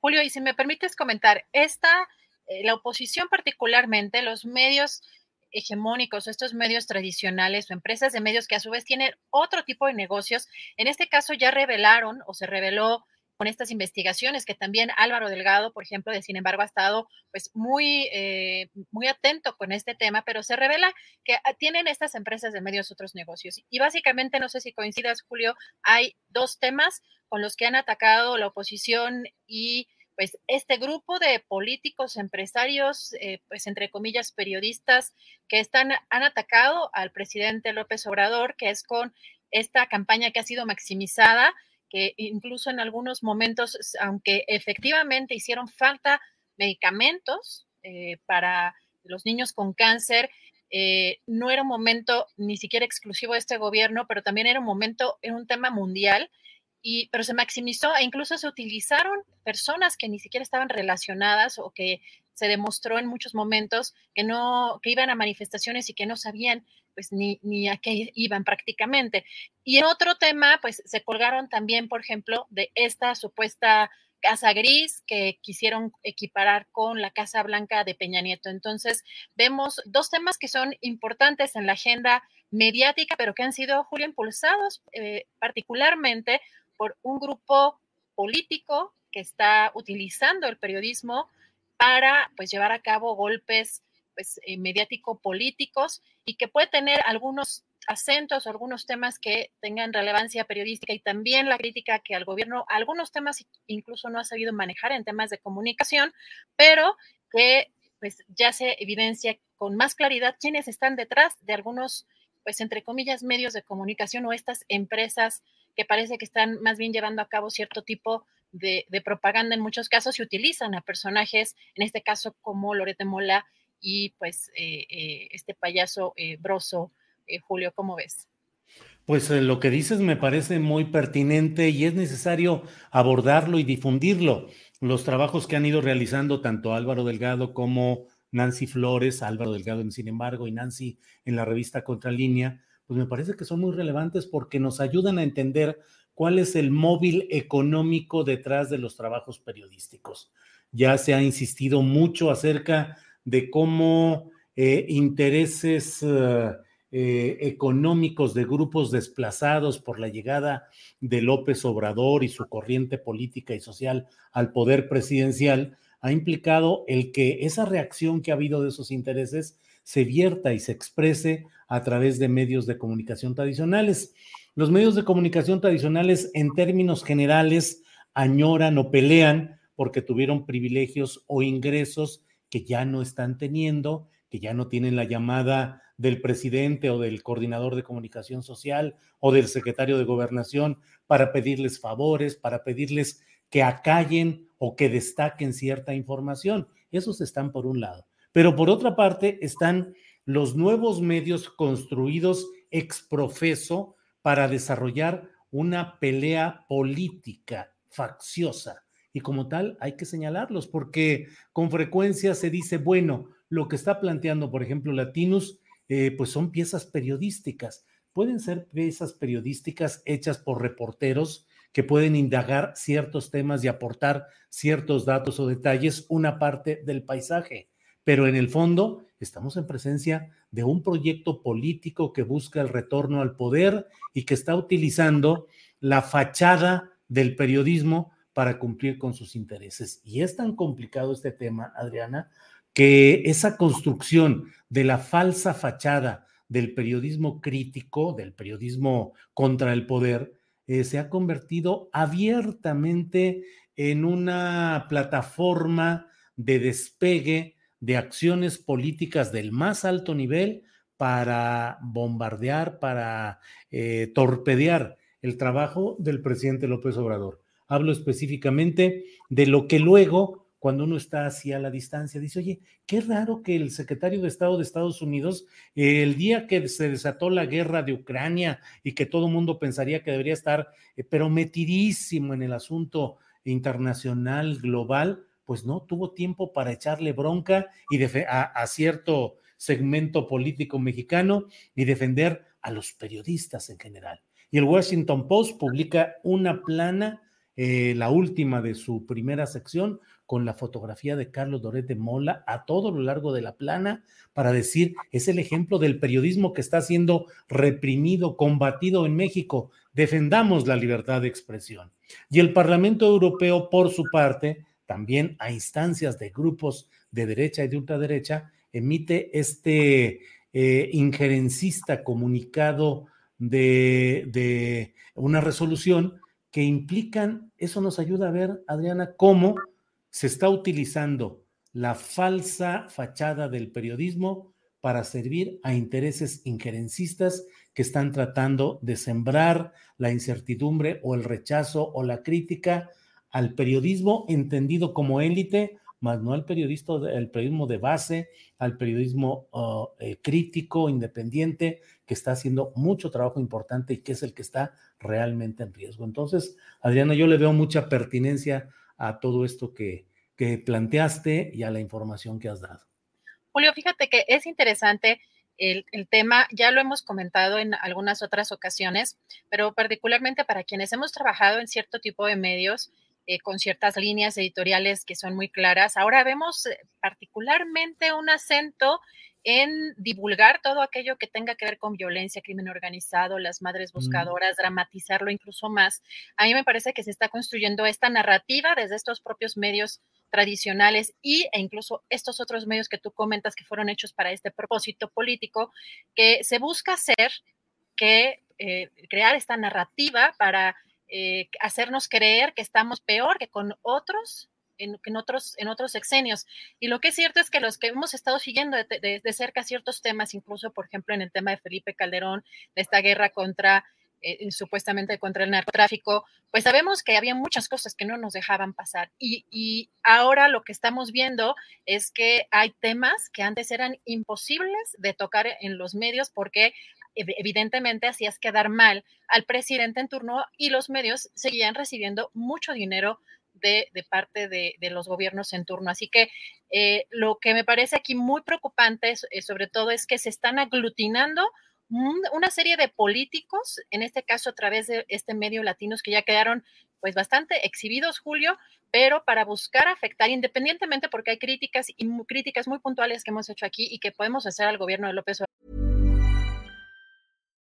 Julio, y si me permites comentar, esta, eh, la oposición particularmente, los medios hegemónicos, estos medios tradicionales o empresas de medios que a su vez tienen otro tipo de negocios, en este caso ya revelaron o se reveló con estas investigaciones que también Álvaro Delgado, por ejemplo, de sin embargo ha estado pues muy, eh, muy atento con este tema, pero se revela que ah, tienen estas empresas de medios otros negocios. Y básicamente, no sé si coincidas, Julio, hay dos temas con los que han atacado la oposición y pues este grupo de políticos, empresarios, eh, pues entre comillas, periodistas que están, han atacado al presidente López Obrador, que es con esta campaña que ha sido maximizada, que incluso en algunos momentos, aunque efectivamente hicieron falta medicamentos eh, para los niños con cáncer, eh, no era un momento ni siquiera exclusivo de este gobierno, pero también era un momento, en un tema mundial y, pero se maximizó e incluso se utilizaron personas que ni siquiera estaban relacionadas o que se demostró en muchos momentos que no, que iban a manifestaciones y que no sabían pues ni, ni a qué iban prácticamente. Y en otro tema, pues se colgaron también, por ejemplo, de esta supuesta Casa Gris que quisieron equiparar con la Casa Blanca de Peña Nieto. Entonces, vemos dos temas que son importantes en la agenda mediática, pero que han sido, Julio, impulsados eh, particularmente por un grupo político que está utilizando el periodismo para pues llevar a cabo golpes pues eh, mediático políticos y que puede tener algunos acentos o algunos temas que tengan relevancia periodística y también la crítica que al gobierno algunos temas incluso no ha sabido manejar en temas de comunicación, pero que pues ya se evidencia con más claridad quiénes están detrás de algunos pues entre comillas medios de comunicación o estas empresas que parece que están más bien llevando a cabo cierto tipo de, propaganda en muchos casos y utilizan a personajes, en este caso como Lorete Mola y pues eh, eh, este payaso eh, Broso. Julio, ¿cómo ves? Pues lo que dices me parece muy pertinente y es necesario abordarlo y difundirlo. Los trabajos que han ido realizando tanto Álvaro Delgado como Nancy Flores, Álvaro Delgado sin embargo y Nancy en la revista Contralínea, pues me parece que son muy relevantes porque nos ayudan a entender cuál es el móvil económico detrás de los trabajos periodísticos. Ya se ha insistido mucho acerca de cómo eh, intereses eh, eh, económicos de grupos desplazados por la llegada de López Obrador y su corriente política y social al poder presidencial ha implicado el que esa reacción que ha habido de esos intereses se vierta y se exprese a través de medios de comunicación tradicionales. Los medios de comunicación tradicionales, en términos generales, añoran o pelean porque tuvieron privilegios o ingresos que ya no están teniendo, que ya no tienen la llamada del presidente o del coordinador de comunicación social o del secretario de gobernación para pedirles favores, para pedirles que acallen o que destaquen cierta información. Esos están por un lado. Pero por otra parte están los nuevos medios construidos ex profeso para desarrollar una pelea política facciosa. Y como tal, hay que señalarlos porque con frecuencia se dice, bueno, lo que está planteando, por ejemplo, Latinus, eh, pues son piezas periodísticas. Pueden ser piezas periodísticas hechas por reporteros que pueden indagar ciertos temas y aportar ciertos datos o detalles, una parte del paisaje. Pero en el fondo estamos en presencia de un proyecto político que busca el retorno al poder y que está utilizando la fachada del periodismo para cumplir con sus intereses. Y es tan complicado este tema, Adriana, que esa construcción de la falsa fachada del periodismo crítico, del periodismo contra el poder, eh, se ha convertido abiertamente en una plataforma de despegue de acciones políticas del más alto nivel para bombardear, para eh, torpedear el trabajo del presidente López Obrador. Hablo específicamente de lo que luego, cuando uno está así a la distancia, dice, oye, qué raro que el secretario de Estado de Estados Unidos, el día que se desató la guerra de Ucrania y que todo el mundo pensaría que debería estar, eh, pero metidísimo en el asunto internacional, global, pues no tuvo tiempo para echarle bronca y a, a cierto segmento político mexicano y defender a los periodistas en general. Y el Washington Post publica una plana, eh, la última de su primera sección, con la fotografía de Carlos Doret de Mola a todo lo largo de la plana para decir, es el ejemplo del periodismo que está siendo reprimido, combatido en México. Defendamos la libertad de expresión. Y el Parlamento Europeo, por su parte, también a instancias de grupos de derecha y de ultraderecha, emite este eh, injerencista comunicado de, de, una resolución que implican, eso nos ayuda a ver, Adriana, cómo se está utilizando la falsa fachada del periodismo para servir a intereses injerencistas que están tratando de sembrar la incertidumbre o el rechazo o la crítica al periodismo entendido como élite, más no al el periodismo de base, al periodismo uh, eh, crítico, independiente, que está haciendo mucho trabajo importante y que es el que está realmente en riesgo. Entonces, Adriana, yo le veo mucha pertinencia a todo esto que, que planteaste y a la información que has dado. Julio, fíjate que es interesante el, el, tema, ya lo hemos comentado en algunas otras ocasiones, pero particularmente para quienes hemos trabajado en cierto tipo de medios, eh, con ciertas líneas editoriales que son muy claras. Ahora vemos eh, particularmente un acento en divulgar todo aquello que tenga que ver con violencia, crimen organizado, las madres mm. buscadoras, dramatizarlo incluso más. A mí me parece que se está construyendo esta narrativa desde estos propios medios tradicionales y, e incluso estos otros medios que tú comentas que fueron hechos para este propósito político, que se busca hacer que eh, crear esta narrativa para eh, hacernos creer que estamos peor que con otros en, en, otros, en otros sexenios. Y lo que es cierto es que los que hemos estado siguiendo de, cerca ciertos temas, incluso, por ejemplo, en el tema de Felipe Calderón, de esta guerra contra, eh, supuestamente contra el narcotráfico, pues sabemos que había muchas cosas que no nos dejaban pasar. Y, y ahora lo que estamos viendo es que hay temas que antes eran imposibles de tocar en los medios porque evidentemente hacías quedar mal al presidente en turno y los medios seguían recibiendo mucho dinero de, de parte de, los gobiernos en turno. Así que eh, lo que me parece aquí muy preocupante, eh, sobre todo, es que se están aglutinando una serie de políticos, en este caso a través de este medio latinos que ya quedaron pues bastante exhibidos, Julio, pero para buscar afectar independientemente porque hay críticas y críticas muy puntuales que hemos hecho aquí y que podemos hacer al gobierno de López Obrador.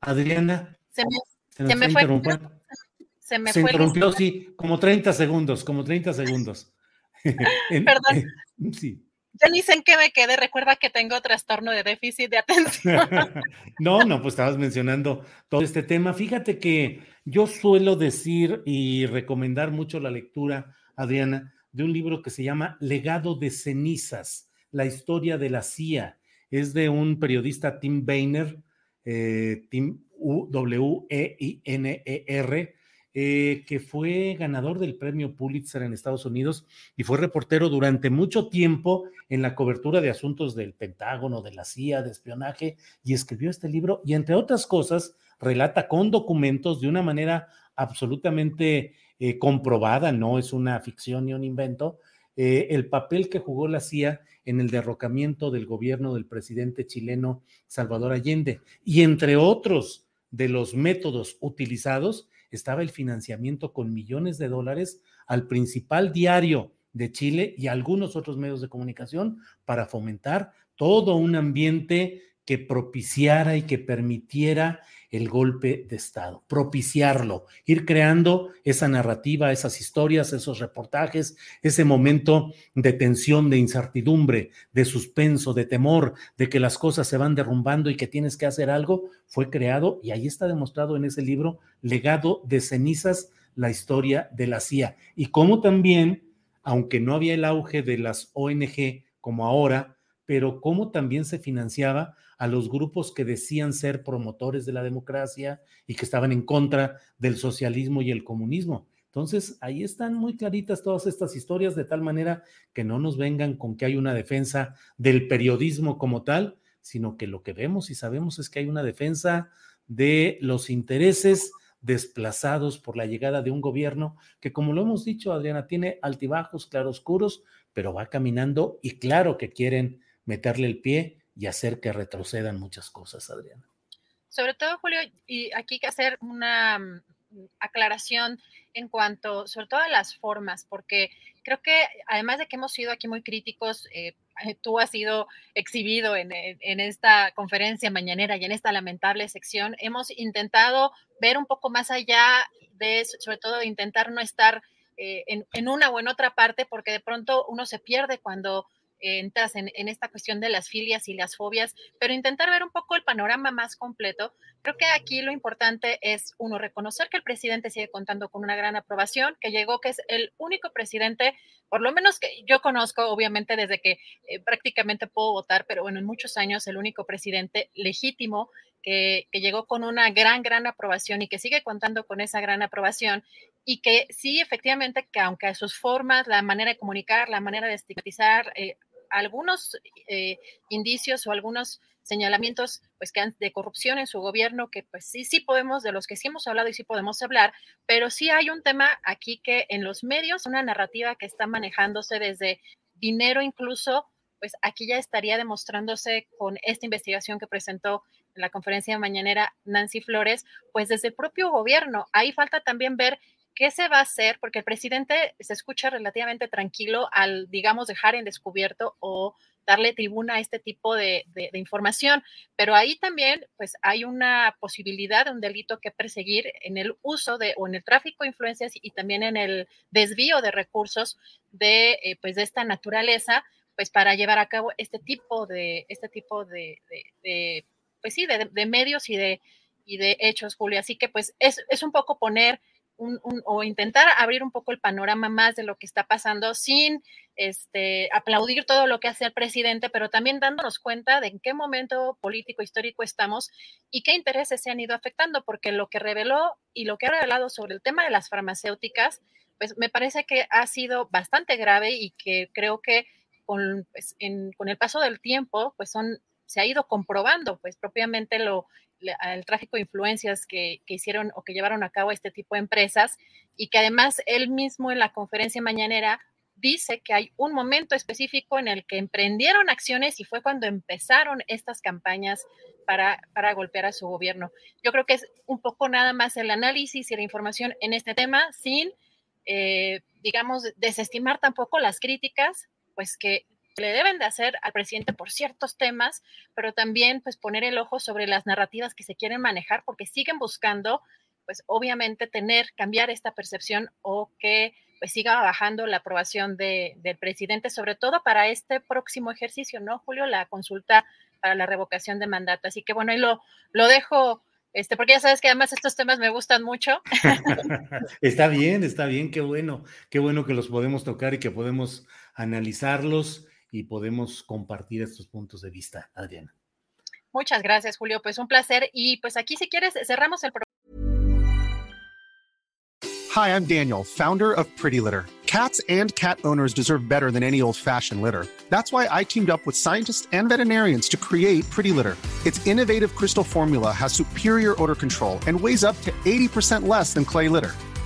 Adriana. Se me, fue. Se me se interrumpió, sí, como 30 segundos, como 30 segundos. Perdón. sí. Ya ni sé en qué me quedé. Recuerda que tengo trastorno de déficit de atención. no, no, pues estabas mencionando todo este tema. Fíjate que yo suelo decir y recomendar mucho la lectura, Adriana, de un libro que se llama Legado de cenizas, la historia de la CIA. Es de un periodista, Tim Weiner, eh, Tim W-E-I-N-E-R, eh, que fue ganador del premio Pulitzer en Estados Unidos y fue reportero durante mucho tiempo en la cobertura de asuntos del Pentágono, de la CIA, de espionaje, y escribió este libro y entre otras cosas relata con documentos de una manera absolutamente eh, comprobada, no es una ficción ni un invento, eh, el papel que jugó la CIA en el derrocamiento del gobierno del presidente chileno Salvador Allende. Y entre otros de los métodos utilizados estaba el financiamiento con millones de dólares al principal diario de Chile y algunos otros medios de comunicación para fomentar todo un ambiente que propiciara y que permitiera el golpe de Estado, propiciarlo, ir creando esa narrativa, esas historias, esos reportajes, ese momento de tensión, de incertidumbre, de suspenso, de temor, de que las cosas se van derrumbando y que tienes que hacer algo, fue creado y ahí está demostrado en ese libro, Legado de cenizas, la historia de la CIA. Y cómo también, aunque no había el auge de las ONG como ahora, pero cómo también se financiaba a los grupos que decían ser promotores de la democracia y que estaban en contra del socialismo y el comunismo. Entonces, ahí están muy claritas todas estas historias, de tal manera que no nos vengan con que hay una defensa del periodismo como tal, sino que lo que vemos y sabemos es que hay una defensa de los intereses desplazados por la llegada de un gobierno que, como lo hemos dicho, Adriana, tiene altibajos, claroscuros, pero va caminando y claro que quieren meterle el pie y hacer que retrocedan muchas cosas, Adriana. Sobre todo, Julio, y aquí hay que hacer una mm, aclaración en cuanto, sobre todo a las formas, porque creo que además de que hemos sido aquí muy críticos, eh, eh, tú has sido exhibido en, esta conferencia mañanera y en esta lamentable sección, hemos intentado ver un poco más allá de, sobre todo intentar no estar eh, en, en, una o en otra parte, porque de pronto uno se pierde cuando entras en, esta cuestión de las filias y las fobias, pero intentar ver un poco el panorama más completo. Creo que aquí lo importante es, uno, reconocer que el presidente sigue contando con una gran aprobación, que llegó, que es el único presidente, por lo menos que yo conozco, obviamente desde que eh, prácticamente puedo votar, pero bueno, en muchos años el único presidente legítimo que, que, llegó con una gran, gran aprobación y que sigue contando con esa gran aprobación y que sí, efectivamente, que aunque a sus formas, la manera de comunicar, la manera de estigmatizar, eh, algunos eh, indicios o algunos señalamientos pues que han, de corrupción en su gobierno que pues sí sí podemos de los que sí hemos hablado y sí podemos hablar pero sí hay un tema aquí que en los medios una narrativa que está manejándose desde dinero incluso pues aquí ya estaría demostrándose con esta investigación que presentó en la conferencia mañanera Nancy Flores pues desde el propio gobierno. Ahí falta también ver ¿Qué se va a hacer? Porque el presidente se escucha relativamente tranquilo al, digamos, dejar en descubierto o darle tribuna a este tipo de, información. Pero ahí también, pues, hay una posibilidad de un delito que perseguir en el uso de o en el tráfico de influencias y también en el desvío de recursos de, eh, pues, de esta naturaleza, pues, para llevar a cabo este tipo de, este tipo de, pues sí, de, medios y de, y de hechos, Julio. Así que, pues, es, es un poco poner o intentar abrir un poco el panorama más de lo que está pasando sin este, aplaudir todo lo que hace el presidente, pero también dándonos cuenta de en qué momento político histórico estamos y qué intereses se han ido afectando, porque lo que reveló y lo que ha revelado sobre el tema de las farmacéuticas, pues me parece que ha sido bastante grave y que creo que con, pues, con el paso del tiempo, pues son, se ha ido comprobando, pues propiamente lo, el tráfico de influencias que, hicieron o que llevaron a cabo este tipo de empresas y que además él mismo en la conferencia mañanera dice que hay un momento específico en el que emprendieron acciones y fue cuando empezaron estas campañas para, para golpear a su gobierno. Yo creo que es un poco nada más el análisis y la información en este tema sin eh, digamos, desestimar tampoco las críticas, pues que le deben de hacer al presidente por ciertos temas, pero también pues poner el ojo sobre las narrativas que se quieren manejar porque siguen buscando pues obviamente tener, cambiar esta percepción o que pues siga bajando la aprobación de, del presidente, sobre todo para este próximo ejercicio, ¿no, Julio? La consulta para la revocación de mandato. Así que bueno, ahí lo, lo dejo, este, porque ya sabes que además estos temas me gustan mucho. está bien, está bien, qué bueno, qué bueno que los podemos tocar y que podemos analizarlos y podemos compartir estos puntos de vista, Adriana. Muchas gracias, Julio. Pues un placer. Y pues aquí, si quieres, cerramos el programa. Hi, I'm Daniel, founder of Pretty Litter. Cats and cat owners deserve better than any old fashioned litter. That's why I teamed up with scientists and veterinarians to create Pretty Litter. Its innovative crystal formula has superior odor control and weighs up to 80% less than clay litter.